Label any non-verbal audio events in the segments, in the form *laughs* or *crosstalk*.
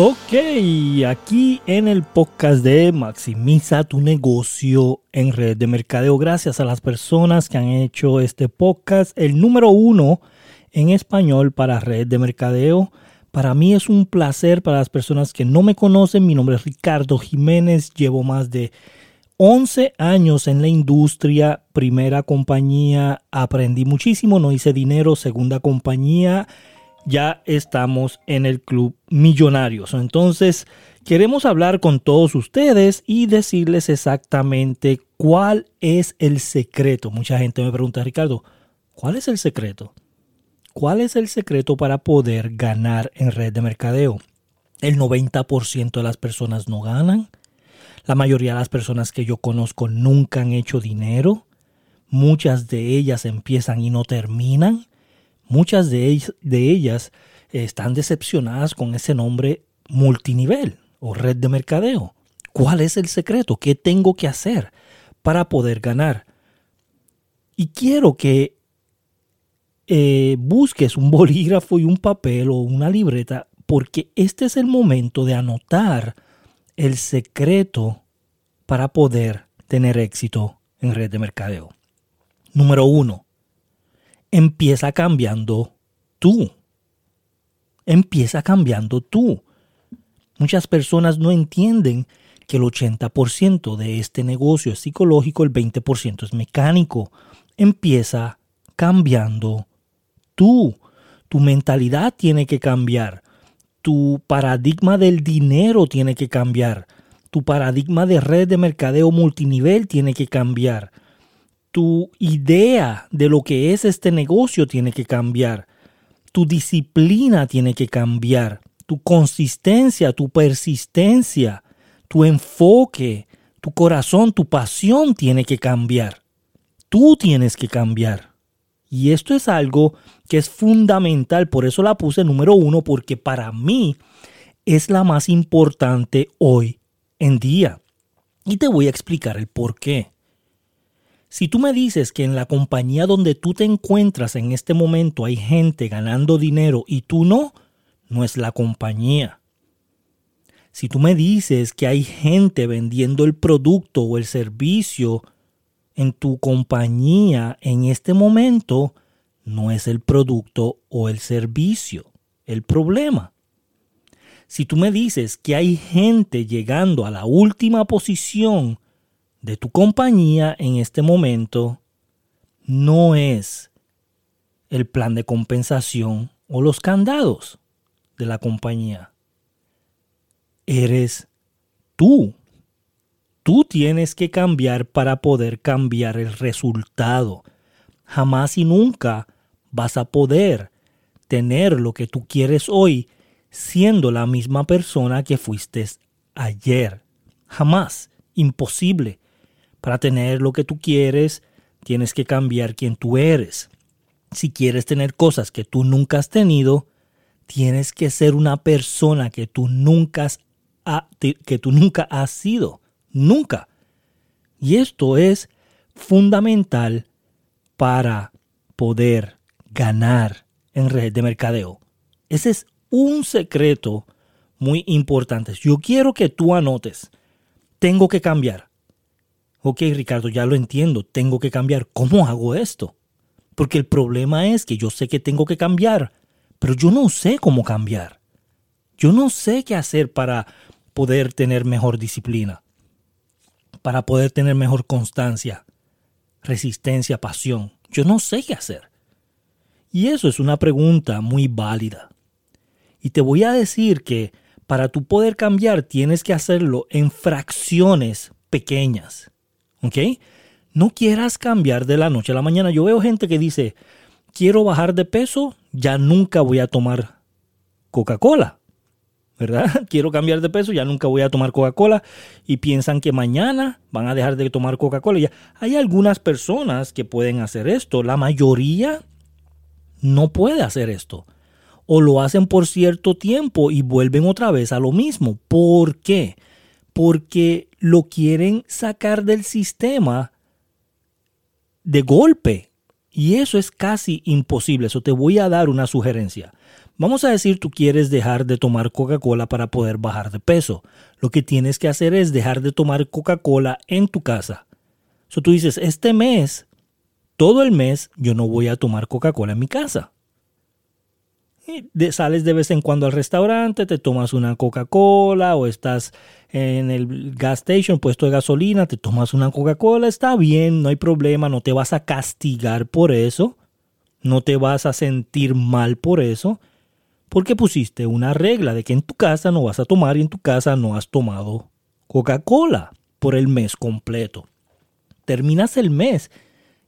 Ok, aquí en el podcast de Maximiza tu negocio en red de mercadeo. Gracias a las personas que han hecho este podcast, el número uno en español para red de mercadeo. Para mí es un placer para las personas que no me conocen. Mi nombre es Ricardo Jiménez. Llevo más de 11 años en la industria. Primera compañía, aprendí muchísimo, no hice dinero. Segunda compañía ya estamos en el Club Millonarios. Entonces, queremos hablar con todos ustedes y decirles exactamente cuál es el secreto. Mucha gente me pregunta, Ricardo, ¿cuál es el secreto? ¿Cuál es el secreto para poder ganar en red de mercadeo? El 90% de las personas no ganan. La mayoría de las personas que yo conozco nunca han hecho dinero. Muchas de ellas empiezan y no terminan. Muchas de, ellas, están decepcionadas con ese nombre multinivel o red de mercadeo. ¿Cuál es el secreto? ¿Qué tengo que hacer para poder ganar? Y quiero que eh, busques un bolígrafo y un papel o una libreta porque este es el momento de anotar el secreto para poder tener éxito en red de mercadeo. Número uno, empieza cambiando tú. Empieza cambiando tú. Muchas personas no entienden que el 80% de este negocio es psicológico, el 20% es mecánico. Empieza cambiando tú. Tu mentalidad tiene que cambiar. Tu paradigma del dinero tiene que cambiar. Tu paradigma de red de mercadeo multinivel tiene que cambiar tu idea de lo que es este negocio tiene que cambiar. Tu disciplina tiene que cambiar. Tu consistencia, tu persistencia, tu enfoque, tu corazón, tu pasión tiene que cambiar. Tú tienes que cambiar. Y esto es algo que es fundamental, por eso la puse número uno, porque para mí es la más importante hoy en día. Y te voy a explicar el por qué. Si tú me dices que en la compañía donde tú te encuentras en este momento hay gente ganando dinero y tú no, no es la compañía. Si tú me dices que hay gente vendiendo el producto o el servicio en tu compañía en este momento, no es el producto o el servicio el problema. Si tú me dices que hay gente llegando a la última posición de tu compañía en este momento no es el plan de compensación o los candados de la compañía. Eres tú. Tú tienes que cambiar para poder cambiar el resultado. Jamás y nunca vas a poder tener lo que tú quieres hoy siendo la misma persona que fuiste ayer. Jamás. Imposible. Para tener lo que tú quieres, tienes que cambiar quién tú eres. Si quieres tener cosas que tú nunca has tenido, tienes que ser una persona que tú nunca has, que tú nunca has sido. Nunca. Y esto es fundamental para poder ganar en red de mercadeo. Ese es un secreto muy importante. Yo quiero que tú anotes. Tengo que cambiar ok Ricardo, ya lo entiendo, tengo que cambiar. ¿Cómo hago esto? Porque el problema es que yo sé que tengo que cambiar, pero yo no sé cómo cambiar. Yo no sé qué hacer para poder tener mejor disciplina, para poder tener mejor constancia, resistencia, pasión. Yo no sé qué hacer. Y eso es una pregunta muy válida. Y te voy a decir que para tú poder cambiar tienes que hacerlo en fracciones pequeñas. ¿Ok? No quieras cambiar de la noche a la mañana. Yo veo gente que dice, quiero bajar de peso, ya nunca voy a tomar Coca-Cola. ¿Verdad? *laughs* Quiero cambiar de peso, ya nunca voy a tomar Coca-Cola. Y piensan que mañana van a dejar de tomar Coca-Cola. Hay algunas personas que pueden hacer esto. La mayoría no puede hacer esto. O lo hacen por cierto tiempo y vuelven otra vez a lo mismo. ¿Por qué? Porque lo quieren sacar del sistema de golpe. Y eso es casi imposible. Eso te voy a dar una sugerencia. Vamos a decir tú quieres dejar de tomar Coca-Cola para poder bajar de peso. Lo que tienes que hacer es dejar de tomar Coca-Cola en tu casa. So tú dices, este mes, todo el mes, yo no voy a tomar Coca-Cola en mi casa. Y sales de vez en cuando al restaurante, te tomas una Coca-Cola o estás en el gas station, puesto de gasolina, te tomas una Coca-Cola, está bien, no hay problema, no te vas a castigar por eso, no te vas a sentir mal por eso porque pusiste una regla de que en tu casa no vas a tomar y en tu casa no has tomado Coca-Cola por el mes completo. Terminas el mes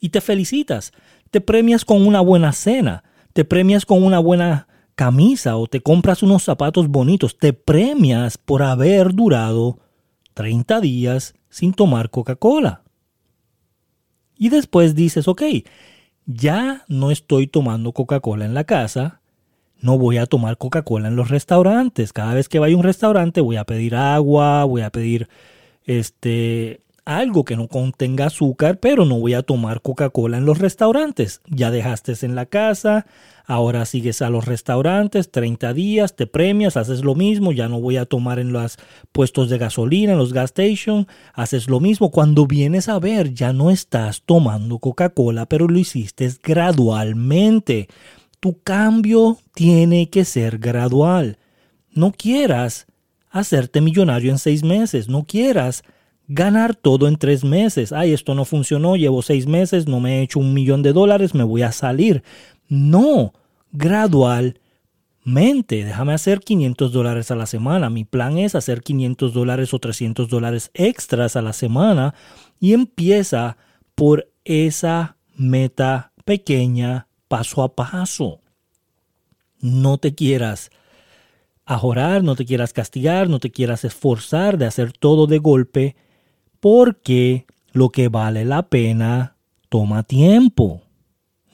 y te felicitas, te premias con una buena cena, te premias con una buena camisa o te compras unos zapatos bonitos, te premias por haber durado 30 días sin tomar Coca-Cola. Y después dices, ok, ya no estoy tomando Coca-Cola en la casa, no voy a tomar Coca-Cola en los restaurantes. Cada vez que vaya a un restaurante voy a pedir agua, voy a pedir este algo que no contenga azúcar, pero no voy a tomar Coca-Cola en los restaurantes. Ya dejaste en la casa, ahora sigues a los restaurantes, 30 días, te premias, haces lo mismo, ya no voy a tomar en los puestos de gasolina, en los gas stations, haces lo mismo. Cuando vienes a ver, ya no estás tomando Coca-Cola, pero lo hiciste gradualmente. Tu cambio tiene que ser gradual. No quieras hacerte millonario en seis meses, no quieras ganar todo en tres meses. Ay, esto no funcionó, llevo seis meses, no me he hecho un millón de dólares, me voy a salir. No, gradualmente. Déjame hacer 500 dólares a la semana. Mi plan es hacer 500 dólares o 300 dólares extras a la semana y empieza por esa meta pequeña paso a paso. No te quieras ajorar, no te quieras castigar, no te quieras esforzar de hacer todo de golpe, porque lo que vale la pena toma tiempo.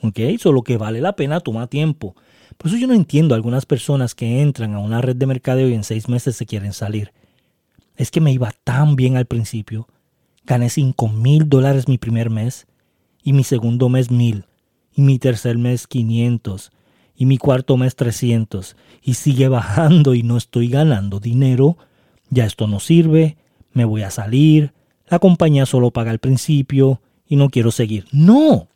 ¿Ok? Eso lo que vale la pena toma tiempo. Por eso yo no entiendo a algunas personas que entran a una red de mercadeo y en seis meses se quieren salir. Es que me iba tan bien al principio. Gané 5 mil dólares mi primer mes y mi segundo mes mil y mi tercer mes 500 y mi cuarto mes 300 y sigue *laughs* bajando y no estoy ganando dinero, ya esto no sirve, me voy a salir, la compañía solo paga al principio y no quiero seguir. No,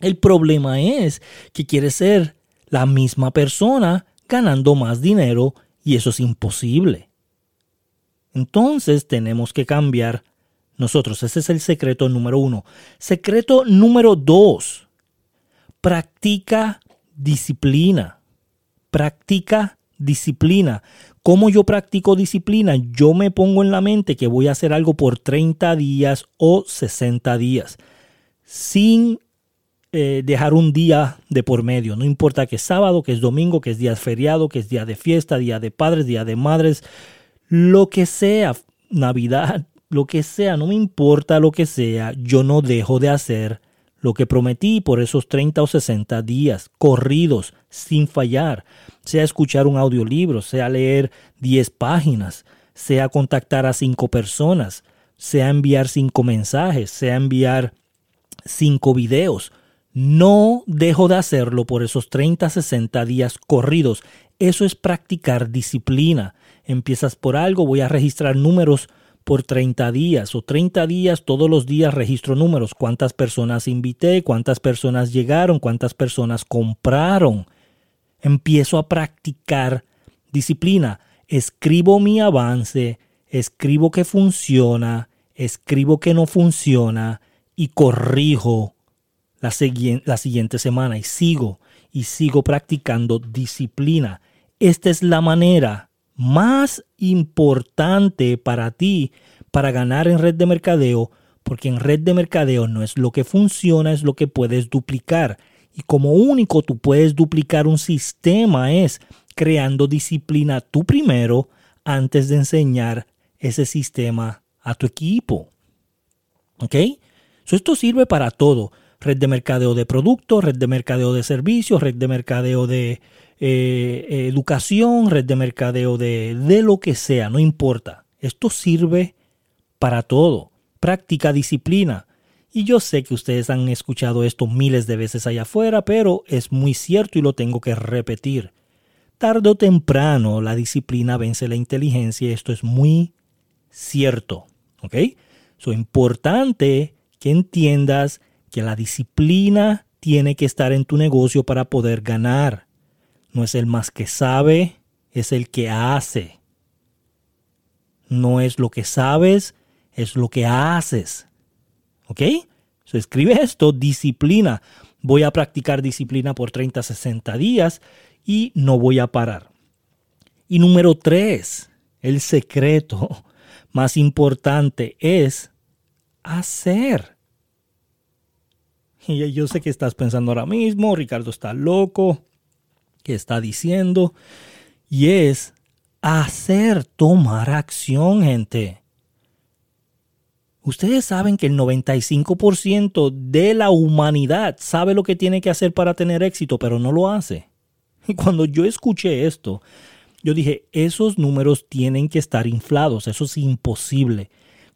el problema es que quieres ser la misma persona ganando más dinero y eso es imposible. Entonces tenemos que cambiar nosotros. Ese es el secreto número uno. Secreto número dos practica disciplina. Practica disciplina. ¿Cómo yo practico disciplina? Yo me pongo en la mente que voy a hacer algo por 30 días o 60 días, sin eh, dejar un día de por medio. No importa que es sábado, que es domingo, que es día feriado, que es día de fiesta, día de padres, día de madres, lo que sea, Navidad, lo que sea, no me importa lo que sea, yo no dejo de hacer lo que prometí por esos 30 o 60 días corridos sin fallar, sea escuchar un audiolibro, sea leer 10 páginas, sea contactar a 5 personas, sea enviar 5 mensajes, sea enviar 5 videos. No dejo de hacerlo por esos 30, 60 días corridos. Eso es practicar disciplina. Empiezas por algo, voy a registrar números por 30 días o 30 días todos los días registro números, cuántas personas invité, cuántas personas llegaron, cuántas personas compraron. Empiezo a practicar disciplina, escribo mi avance, escribo que funciona, escribo que no funciona y corrijo la, la siguiente semana y sigo y sigo practicando disciplina. Esta es la manera más importante para ti para ganar en red de mercadeo, porque en red de mercadeo no es lo que funciona, es lo que puedes duplicar. Y como único tú puedes duplicar un sistema es creando disciplina tú primero antes de enseñar ese sistema a tu equipo. ¿Ok? esto sirve para todo. Red de mercadeo de productos, red de mercadeo de servicios, red de mercadeo de eh, educación, red de mercadeo de, de lo que sea, no importa. Esto sirve para todo. Práctica disciplina. Y yo sé que ustedes han escuchado esto miles de veces allá afuera, pero es muy cierto y lo tengo que repetir. tarde o temprano la disciplina vence la inteligencia. Esto es muy cierto. ¿Ok? Es importante que entiendas que la disciplina tiene que estar en tu negocio para poder ganar. No es el más que sabe, es el que hace. No es lo que sabes, es lo que haces. ¿Ok? So, escribe esto, disciplina. Voy a practicar disciplina por 30, 60 días y no voy a parar. Y número tres, el secreto *laughs* más importante es hacer. *laughs* Y yo sé que estás pensando ahora mismo, Ricardo está loco, ¿qué está diciendo? Y es hacer, tomar acción, gente. Ustedes saben que el 95% de la humanidad sabe lo que tiene que hacer para tener éxito, pero no lo hace. *laughs* Y cuando yo escuché esto, yo dije, esos números tienen que estar inflados, eso es imposible.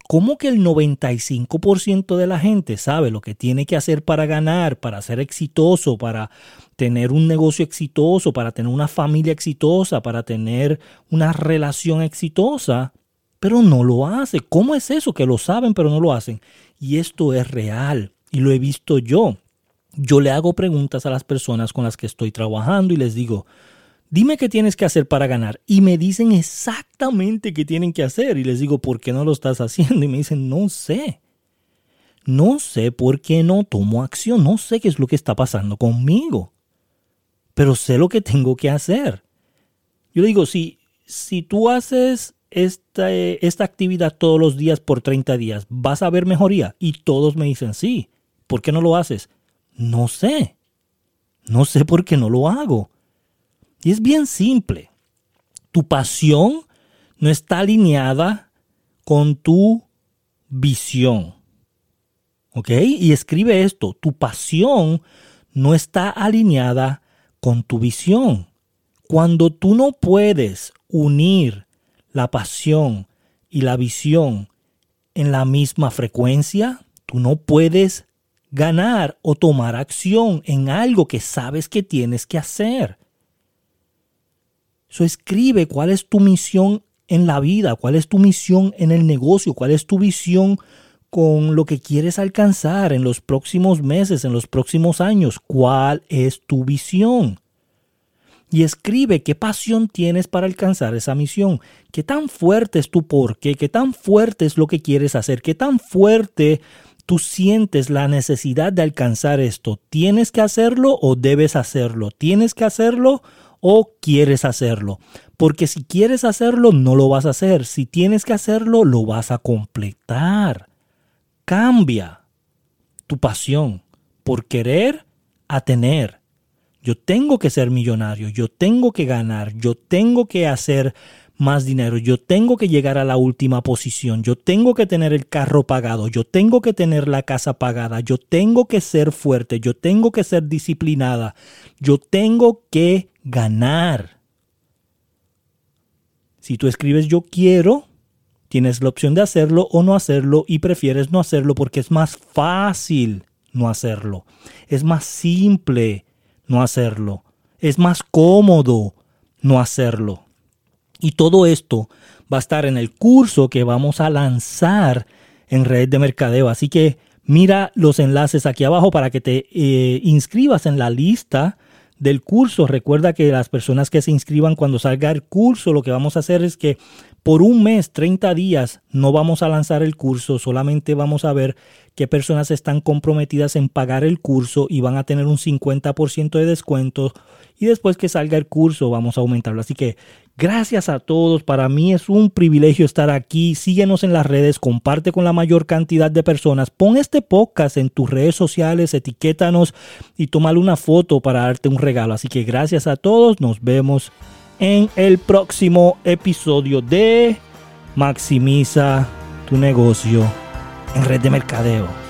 ¿Cómo que el 95% de la gente sabe lo que tiene que hacer para ganar, para ser exitoso, para tener un negocio exitoso, para tener una familia exitosa, para tener una relación exitosa, pero no lo hace? ¿Cómo es eso que lo saben pero no lo hacen? Y esto es real y lo he visto yo. Yo le hago preguntas a las personas con las que estoy trabajando y les digo, dime qué tienes que hacer para ganar. Y me dicen exactamente qué tienen que hacer. Y les digo, ¿por qué no lo estás *laughs* haciendo? Y me dicen, no sé. No sé por qué no tomo acción. No sé qué es lo que está pasando conmigo. Pero sé lo que tengo que hacer. Yo le digo, si, si tú haces esta, esta actividad todos los días por 30 días, ¿vas a ver mejoría? Y todos me dicen, sí. ¿Por qué no lo haces? No sé. No sé por qué no lo hago. Y es bien simple. Tu pasión no está alineada con tu visión. ¿Ok? Y escribe esto. Tu pasión no está alineada con tu visión. Cuando tú no puedes unir la pasión y la visión en la misma frecuencia, tú no puedes ganar o tomar acción en algo que sabes que tienes que hacer escribe cuál es tu misión en la vida, cuál es tu misión en el negocio, cuál es tu visión con lo que quieres alcanzar en los próximos meses, en los próximos años. ¿Cuál es tu visión? Y escribe qué pasión tienes para alcanzar esa misión, qué tan fuerte es tu porqué, qué tan fuerte es lo que quieres hacer, qué tan fuerte tú sientes la necesidad de alcanzar esto. ¿Tienes que hacerlo o debes hacerlo? ¿Tienes que hacerlo o quieres hacerlo. Porque si quieres hacerlo, no lo vas a hacer. Si tienes que hacerlo, lo vas a completar. Cambia tu pasión por querer a tener. Yo tengo que ser millonario, yo tengo que ganar, yo tengo que hacer más dinero, yo tengo que llegar a la última posición, yo tengo que tener el carro pagado, yo tengo que tener la casa pagada, yo tengo que ser fuerte, yo tengo que ser disciplinada, yo tengo que ganar. Si tú escribes yo quiero, tienes la opción de hacerlo o no hacerlo y prefieres no hacerlo porque es más fácil no hacerlo. Es más simple no hacerlo. Es más cómodo no hacerlo. Y todo esto va a estar en el curso que vamos a lanzar en red de mercadeo. Así que mira los enlaces aquí abajo para que te eh, inscribas en la lista del curso. Recuerda que las personas que se inscriban cuando salga el curso, lo que vamos a hacer es que por un mes, 30 días, no vamos a lanzar el curso, solamente vamos a ver qué personas están comprometidas en pagar el curso y van a tener un 50% de descuento. Y después que salga el curso, vamos a aumentarlo. Así que Gracias a todos, para mí es un privilegio estar aquí. Síguenos en las redes, comparte con la mayor cantidad de personas. Pon este podcast en tus redes sociales, etiquétanos y tómale una foto para darte un regalo. Así que gracias a todos, nos vemos en el próximo episodio de Maximiza tu negocio en red de mercadeo.